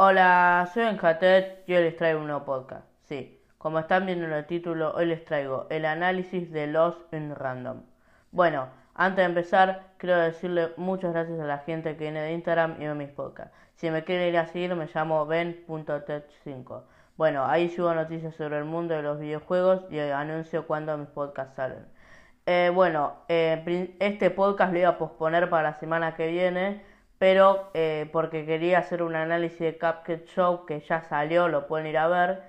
Hola, soy Enjatet y hoy les traigo un nuevo podcast. Sí, como están viendo en el título, hoy les traigo el análisis de Lost in Random. Bueno, antes de empezar, quiero decirle muchas gracias a la gente que viene de Instagram y ve mis podcasts. Si me quieren ir a seguir, me llamo ben.tech5. Bueno, ahí subo noticias sobre el mundo de los videojuegos y anuncio cuando mis podcasts salen. Eh, bueno, eh, este podcast lo iba a posponer para la semana que viene, pero eh, porque quería hacer un análisis de Cupcake Show que ya salió, lo pueden ir a ver.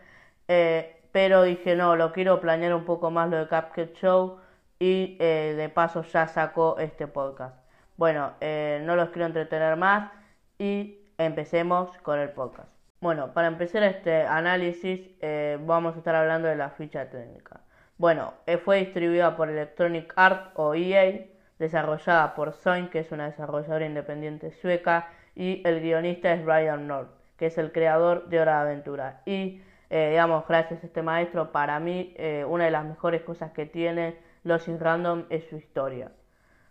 pero dije, no, lo quiero planear un poco más lo de Cupcake Show y de paso ya sacó este podcast. Bueno, no los quiero entretener más y empecemos con el podcast. Bueno, para empezar este análisis vamos a estar hablando de la ficha técnica. Bueno, eh, fue distribuida por Electronic Arts o EA, desarrollada por Sony, que es una desarrolladora independiente sueca, y el guionista es Brian North, que es el creador de Hora de Aventura. Y, eh, digamos, gracias a este maestro, para mí, eh, una de las mejores cosas que tiene Los In Random es su historia.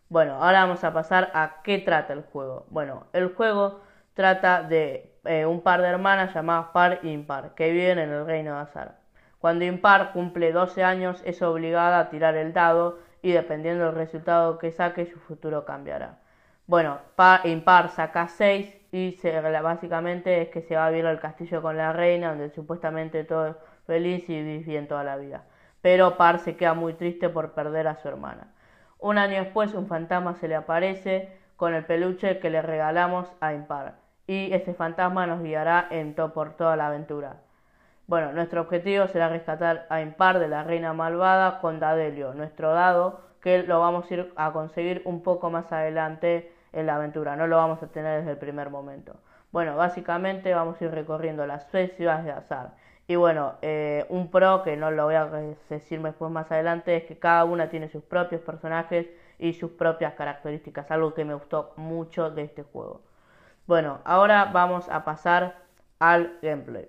Bueno, ahora vamos a pasar a qué trata el juego. Bueno, el juego trata de un par de hermanas llamadas Par e Impar, que viven en el reino de Azar. Cuando impar cumple 12 años es obligada a tirar el dado y dependiendo del resultado que saque su futuro cambiará. Bueno, par, impar saca 6 y se, básicamente es que se va a vivir al castillo con la reina donde supuestamente todo es feliz y vive bien toda la vida. Pero par se queda muy triste por perder a su hermana. Un año después un fantasma se le aparece con el peluche que le regalamos a Impar y ese fantasma nos guiará en to por toda la aventura. Bueno, nuestro objetivo será rescatar a Impar de la reina malvada con Dadelio, nuestro dado, que lo vamos a ir a conseguir un poco más adelante en la aventura, no lo vamos a tener desde el primer momento. Bueno, básicamente vamos a ir recorriendo las seis ciudades de azar. Y bueno, eh, un pro que no lo voy a decir después más adelante es que cada una tiene sus propios personajes y sus propias características, algo que me gustó mucho de este juego. Bueno, ahora vamos a pasar al gameplay.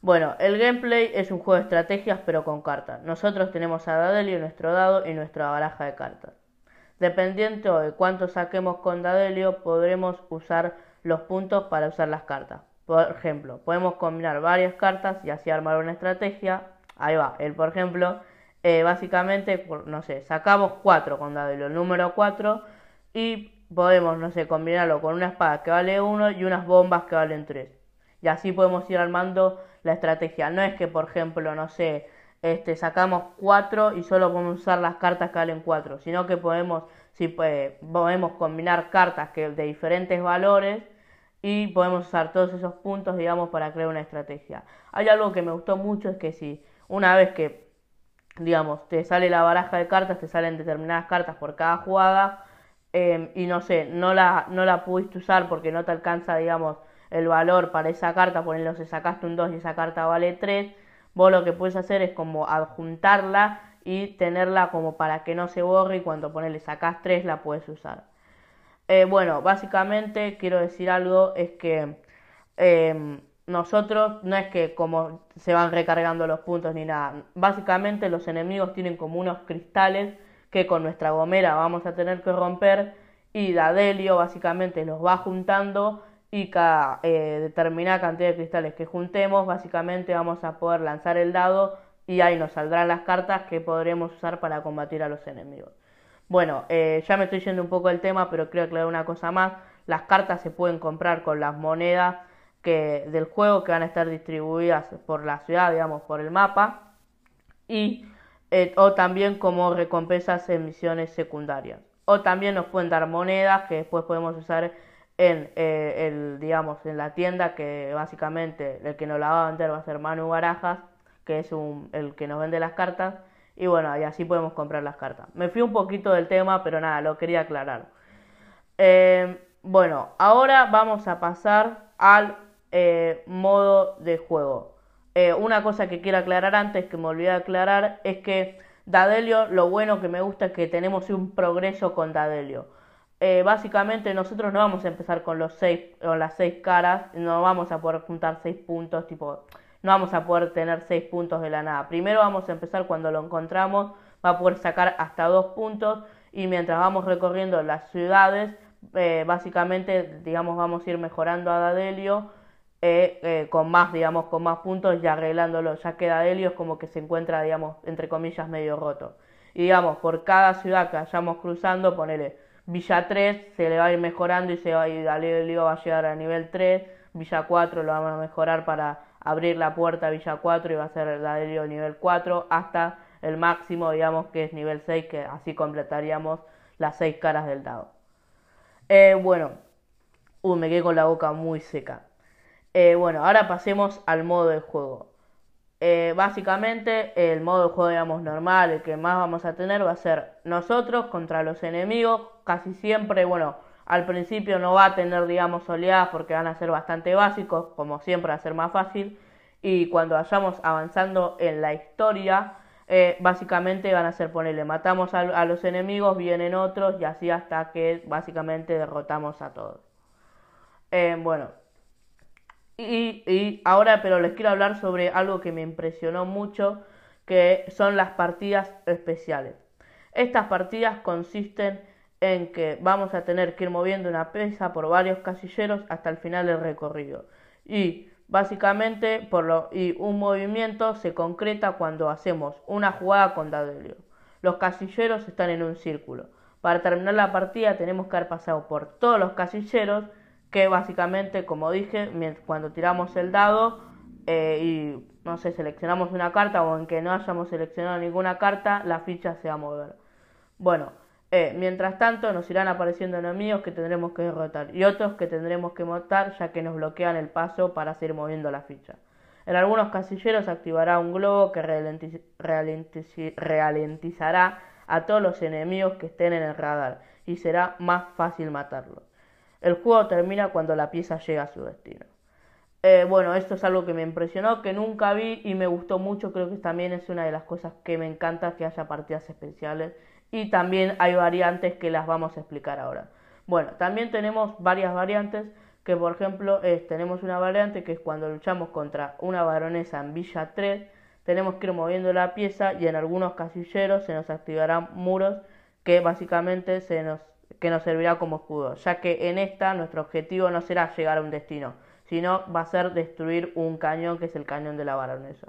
Bueno, el gameplay es un juego de estrategias pero con cartas. Nosotros tenemos a Dadelio, nuestro dado y nuestra baraja de cartas. Dependiendo de cuánto saquemos con Dadelio, podremos usar los puntos para usar las cartas. Por ejemplo, podemos combinar varias cartas y así armar una estrategia. Ahí va, el por ejemplo, eh, básicamente, no sé, sacamos 4 con Dadelio, el número 4, y podemos, no sé, combinarlo con una espada que vale 1 y unas bombas que valen 3. Y así podemos ir armando la estrategia. No es que, por ejemplo, no sé, este, sacamos 4 y solo podemos usar las cartas que valen 4, sino que podemos, si, pues, podemos combinar cartas que, de diferentes valores y podemos usar todos esos puntos, digamos, para crear una estrategia. Hay algo que me gustó mucho, es que si una vez que, digamos, te sale la baraja de cartas, te salen determinadas cartas por cada jugada, em, y no sé, no la, no la pudiste usar porque no te alcanza, digamos, el valor para esa carta, si sacaste un 2 y esa carta vale 3, vos lo que puedes hacer es como adjuntarla y tenerla como para que no se borre y cuando ponerle sacas 3 la puedes usar. Eh, bueno, básicamente quiero decir algo, es que em, nosotros no es que como se van recargando los puntos ni nada, básicamente los enemigos tienen como unos cristales que con nuestra gomera vamos a tener que romper y Dadelio básicamente los va juntando y cada eh, determinada cantidad de cristales que juntemos, básicamente vamos a poder lanzar el dado y ahí nos saldrán las cartas que podremos usar para combatir a los enemigos. Bueno, eh, ya me estoy yendo un poco del tema, pero creo aclarar una cosa más. Las cartas se pueden comprar con las monedas que, del juego que van a estar distribuidas por la ciudad, digamos, por el mapa. Y, eh, o también como recompensas en misiones secundarias. O también nos pueden dar monedas que después podemos usar en eh, el digamos en la tienda que básicamente el que nos la va a vender va a ser Manu Barajas que es un, el que nos vende las cartas. Y bueno y así podemos comprar las cartas. Me fui un poquito del tema pero nada lo quería aclarar. Eh, bueno ahora vamos a pasar al eh, modo de juego. Una cosa que quiero aclarar antes que me olvidé aclarar es que Dadelio lo bueno que me gusta es que tenemos un progreso con Dadelio eh, básicamente nosotros no vamos a empezar con los seis con las seis caras, no vamos a poder juntar seis puntos, tipo, no vamos a poder tener seis puntos de la nada. Primero vamos a empezar cuando lo encontramos, va a poder sacar hasta dos puntos y mientras vamos recorriendo las ciudades eh, básicamente, digamos, vamos a ir mejorando a Dadelio eh, con más, digamos, con más puntos y arreglándolo, ya que Dadelio es como que se encuentra, digamos, entre comillas, medio roto. Y digamos, por cada ciudad que vayamos cruzando, ponele Villa 3, se le va a ir mejorando y se va a ir, Dadelio va a llegar a nivel 3, Villa 4 lo vamos a mejorar para abrir la puerta a Villa 4 y va a ser Dadelio nivel 4 hasta el máximo, digamos, que es nivel 6, que así completaríamos las 6 caras del dado. Eh, bueno, uh, me quedé con la boca muy seca. Eh, bueno, ahora pasemos al modo de juego. Eh, básicamente el modo de juego digamos normal, el que más vamos a tener va a ser nosotros contra los enemigos, casi siempre, bueno, al principio no va a tener digamos oleadas porque van a ser bastante básicos, como siempre va a ser más fácil, y cuando vayamos avanzando en la historia, eh, básicamente van a ser ponerle, matamos a, los enemigos, vienen otros y así hasta que básicamente derrotamos a todos. bueno, y, ahora, pero les quiero hablar sobre algo que me impresionó mucho, que son las partidas especiales. Estas partidas consisten en que vamos a tener que ir moviendo una pesa por varios casilleros hasta el final del recorrido. Y básicamente por lo, y un movimiento se concreta cuando hacemos una jugada con Dadelio. Los casilleros están en un círculo. Para terminar la partida tenemos que haber pasado por todos los casilleros que básicamente, como dije, cuando tiramos el dado eh, y no sé, seleccionamos una carta o en que no hayamos seleccionado ninguna carta, la ficha se va a mover. Bueno, eh, mientras tanto nos irán apareciendo enemigos que tendremos que derrotar y otros que tendremos que matar ya que nos bloquean el paso para seguir moviendo la ficha. En algunos casilleros activará un globo que ralentizará a todos los enemigos que estén en el radar y será más fácil matarlos. El juego termina cuando la pieza llega a su destino. Eh, bueno, esto es algo que me impresionó, que nunca vi y me gustó mucho. Creo que también es una de las cosas que me encanta que haya partidas especiales. Y también hay variantes que las vamos a explicar ahora. Bueno, también tenemos varias variantes. Que por ejemplo, tenemos una variante que es cuando luchamos contra una baronesa en Villa 3. Tenemos que ir moviendo la pieza y en algunos casilleros se nos activarán muros que básicamente se nos que nos servirá como escudo, ya que en esta nuestro objetivo no será llegar a un destino, sino va a ser destruir un cañón que es el cañón de la baronesa.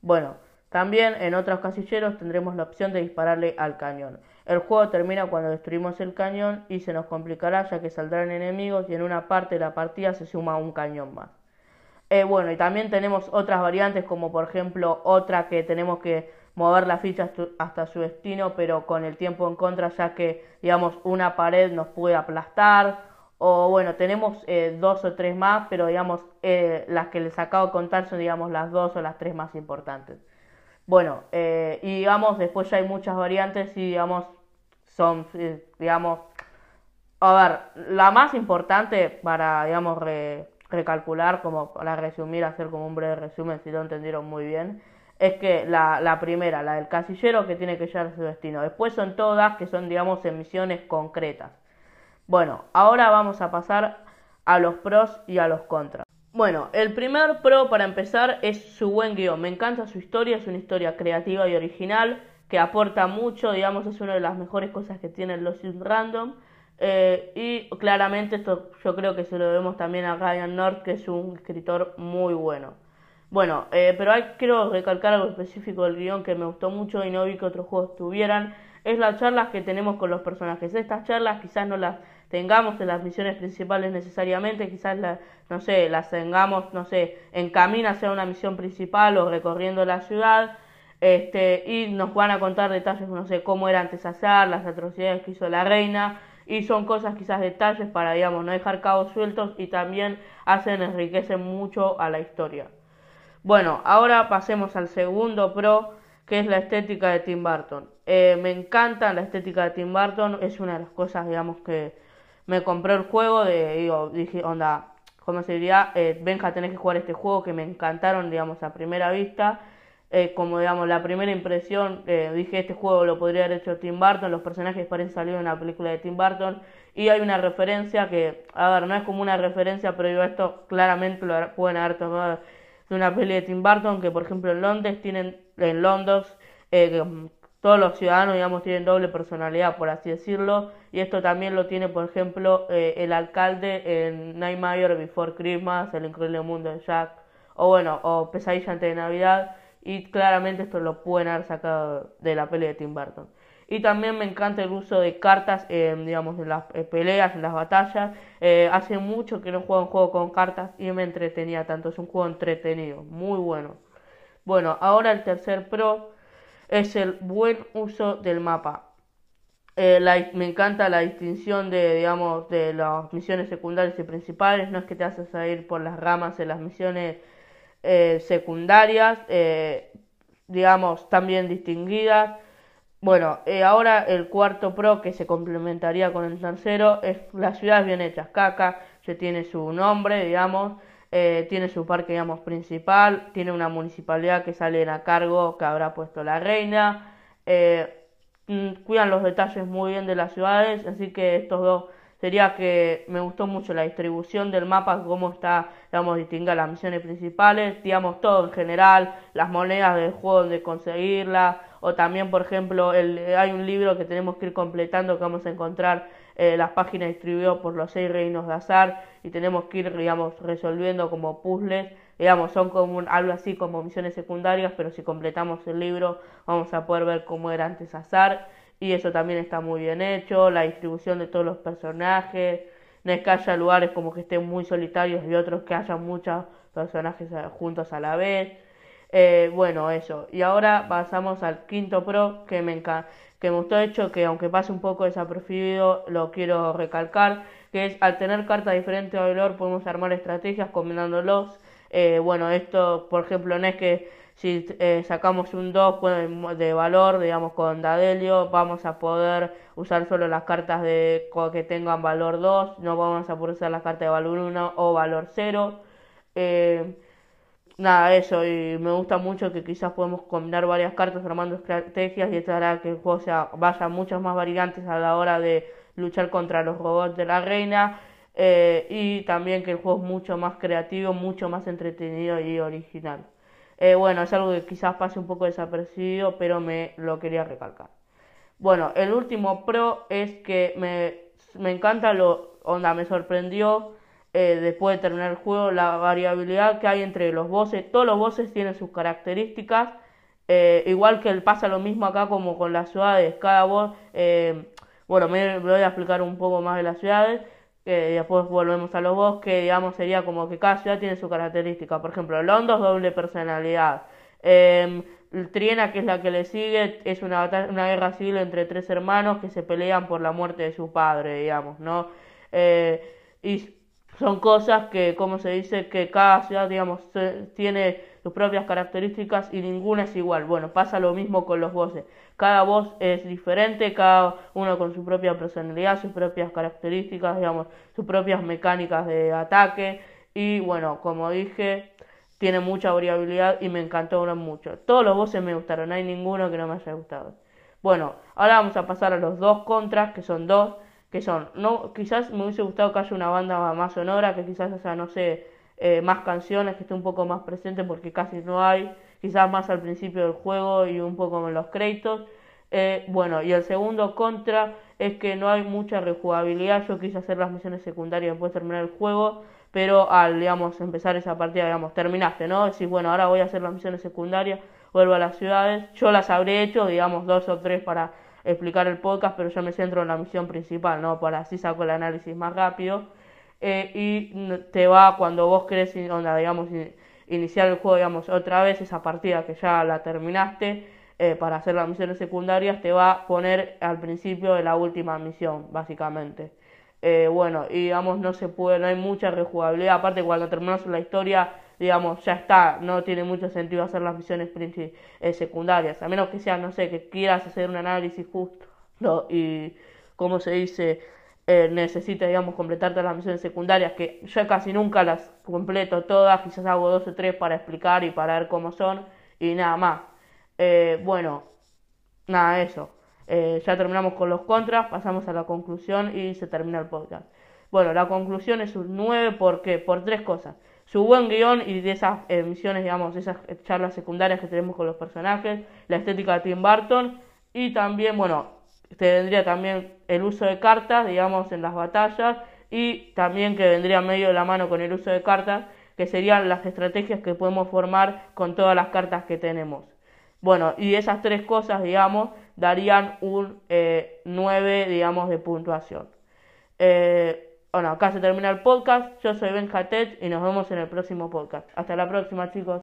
Bueno, también en otros casilleros tendremos la opción de dispararle al cañón. El juego termina cuando destruimos el cañón y se nos complicará ya que saldrán enemigos y en una parte de la partida se suma un cañón más. Eh, bueno, y también tenemos otras variantes como por ejemplo otra que tenemos que mover la ficha hasta su destino, pero con el tiempo en contra, ya que, digamos, una pared nos puede aplastar. O bueno, tenemos eh, dos o tres más, pero digamos, eh, las que les acabo de contar son, digamos, las dos o las tres más importantes. Bueno, eh, y digamos, después ya hay muchas variantes y, digamos, son, digamos, a ver, la más importante para, digamos, recalcular, como para resumir, hacer como un breve resumen si lo entendieron muy bien, es que la, la, primera, la del casillero que tiene que llegar a su destino. Después son todas que son, digamos, en misiones concretas. Bueno, ahora vamos a pasar a los pros y a los contras. Bueno, el primer pro para empezar es su buen guion. Me encanta su historia, es una historia creativa y original que aporta mucho, digamos, es una de las mejores cosas que tienen los Random. Eh, y claramente esto yo creo que se lo debemos también a Ryan North, que es un escritor muy bueno. Bueno, eh, pero hay, quiero recalcar algo específico del guion que me gustó mucho y no vi que otros juegos tuvieran. Es las charlas que tenemos con los personajes. Estas charlas quizás no las tengamos en las misiones principales necesariamente, quizás las, no sé, las tengamos, no sé, en camino hacia una misión principal o recorriendo la ciudad. Este, y nos van a contar detalles, no sé, cómo era antes hacer, las atrocidades que hizo la reina, y son cosas quizás detalles para, digamos, no dejar cabos sueltos y también hacen, enriquecen mucho a la historia. Bueno, ahora pasemos al segundo pro, que es la estética de Tim Burton. Eh, me encanta la estética de Tim Burton, es una de las cosas, digamos, que me compré el juego, de, dije, onda, ¿cómo se diría? Eh, Benja, tenés que jugar este juego que me encantaron, digamos, a primera vista. Eh, como, digamos, la primera impresión, eh, dije, este juego lo podría haber hecho Tim Burton, los personajes parecen salir en una película de Tim Burton, y hay una referencia que, a ver, no es como una referencia, pero digo, esto claramente lo pueden haber tomado de una peli de Tim Burton que por ejemplo en Londres tienen en Londres eh, todos los ciudadanos, digamos, tienen doble personalidad, por así decirlo, y esto también lo tiene, por ejemplo, eh, el alcalde en Nightmare Before Christmas, El Increíble Mundo de Jack, o bueno, o Pesadilla antes de Navidad, y claramente esto lo pueden haber sacado de la peli de Tim Burton. Y también me encanta el uso de cartas, digamos, en las eh, peleas, en las batallas. Eh, hace mucho que no juego un juego con cartas y me entretenía tanto. Es un juego entretenido, muy bueno. Bueno, ahora el tercer pro es el buen uso del mapa. Eh, me encanta la distinción de, digamos, de las misiones secundarias y principales. No es que te haces a ir por las ramas en las misiones secundarias, digamos, también distinguidas bueno, eh, ahora el cuarto pro que se complementaría con el tercero es las ciudades bien hechas. Caca ya tiene su nombre, digamos, eh, tiene su parque, digamos, principal, tiene una municipalidad que sale a cargo que habrá puesto la reina. Eh, mm, cuidan los detalles muy bien de las ciudades, así que estos dos sería que me gustó mucho la distribución del mapa, cómo está, digamos, distinguir las misiones principales, digamos, todo en general, las monedas del juego, donde conseguirlas, o también, por ejemplo, el, hay un libro que tenemos que ir completando, que vamos a encontrar eh, las páginas distribuidas por los seis reinos de azar, y tenemos que ir, digamos, resolviendo como puzzles, digamos, son como algo así como misiones secundarias, pero si completamos el libro vamos a poder ver cómo era antes azar y eso también está muy bien hecho, la distribución de todos los personajes, no es que haya lugares como que estén muy solitarios y otros que haya muchos personajes juntos a la vez. Eh, bueno, eso. Y ahora pasamos al quinto pro que me que me gustó hecho que aunque pase un poco desapercibido lo quiero recalcar que es al tener cartas diferentes de valor podemos armar estrategias combinándolos eh, bueno esto por ejemplo no es que si eh, sacamos un 2 pues, de valor, digamos con Dadelio, vamos a poder usar solo las cartas de que tengan valor 2, no vamos a poder usar las cartas de valor 1 o valor 0. Eh, nada, eso, y me gusta mucho que quizás podemos combinar varias cartas armando estrategias y esto hará que el juego sea, vaya muchas más variantes a la hora de luchar contra los robots de la reina. Eh, y también que el juego es mucho más creativo, mucho más entretenido y original. Eh, bueno, es algo que quizás pase un poco desapercibido, pero me lo quería recalcar. Bueno, el último pro es que me, me encanta lo, onda, me sorprendió eh, después de terminar el juego la variabilidad que hay entre los bosses. Todos los bosses tienen sus características, eh, igual que pasa lo mismo acá como con las ciudades. Cada boss, bueno, me voy a explicar un poco más de las ciudades que después volvemos a los bosques, digamos, sería como que cada ciudad tiene su característica. Por ejemplo, Londres doble personalidad. Eh, Triena, que es la que le sigue, es una, una guerra civil entre tres hermanos que se pelean por la muerte de su padre, digamos, ¿no? Eh, son cosas que, como se dice, que cada ciudad, digamos, tiene sus propias características y ninguna es igual. Bueno, pasa lo mismo con los voces. Cada voz es diferente, cada uno con su propia personalidad, sus propias características, digamos, sus propias mecánicas de ataque. Y bueno, como dije, tiene mucha variabilidad y me encantó mucho. Todos los voces me gustaron, no hay ninguno que no me haya gustado. Bueno, ahora vamos a pasar a los dos contras, que son dos, que son, no, quizás me hubiese gustado que haya una banda más sonora, que quizás, sea, no sé, eh, más canciones, que esté un poco más presente porque casi no hay, quizás más al principio del juego y un poco en los créditos. Eh, bueno, y el segundo contra es que no hay mucha rejugabilidad. Yo quise hacer las misiones secundarias después de terminar el juego, pero al, digamos, empezar esa partida, digamos, terminaste, ¿no? Decís, bueno, ahora voy a hacer las misiones secundarias, vuelvo a las ciudades. Yo las habré hecho, digamos, dos o tres para explicar el podcast, pero yo me centro en la misión principal, ¿no? Para así saco el análisis más rápido. Eh, y te va cuando vos querés, onda, digamos, iniciar el juego, digamos, otra vez esa partida que ya la terminaste eh, para hacer las misiones secundarias, te va a poner al principio de la última misión, básicamente. Eh, bueno, y digamos, no se puede, no hay mucha rejugabilidad, aparte cuando terminas la historia, digamos, ya está, no tiene mucho sentido hacer las misiones secundarias, a menos que sea, no sé, que quieras hacer un análisis justo, y, como se dice, eh, necesitas, digamos, completarte las misiones secundarias, que yo casi nunca las completo todas, quizás hago dos o tres para explicar y para ver cómo son, y nada más. Eh, bueno, nada, eso. Eh, ya terminamos con los contras, pasamos a la conclusión y se termina el podcast. Bueno, la conclusión es un 9 porque por tres cosas. Su buen guion y de esas misiones, digamos, esas charlas secundarias que tenemos con los personajes, la estética de Tim Burton Y también, bueno, te vendría también el uso de cartas, digamos, en las batallas. Y también que vendría medio de la mano con el uso de cartas, que serían las estrategias que podemos formar con todas las cartas que tenemos. Bueno, y esas tres cosas, digamos, darían un 9, eh, digamos, de puntuación. Eh, bueno, acá se termina el podcast. Yo soy Ben y nos vemos en el próximo podcast. Hasta la próxima, chicos.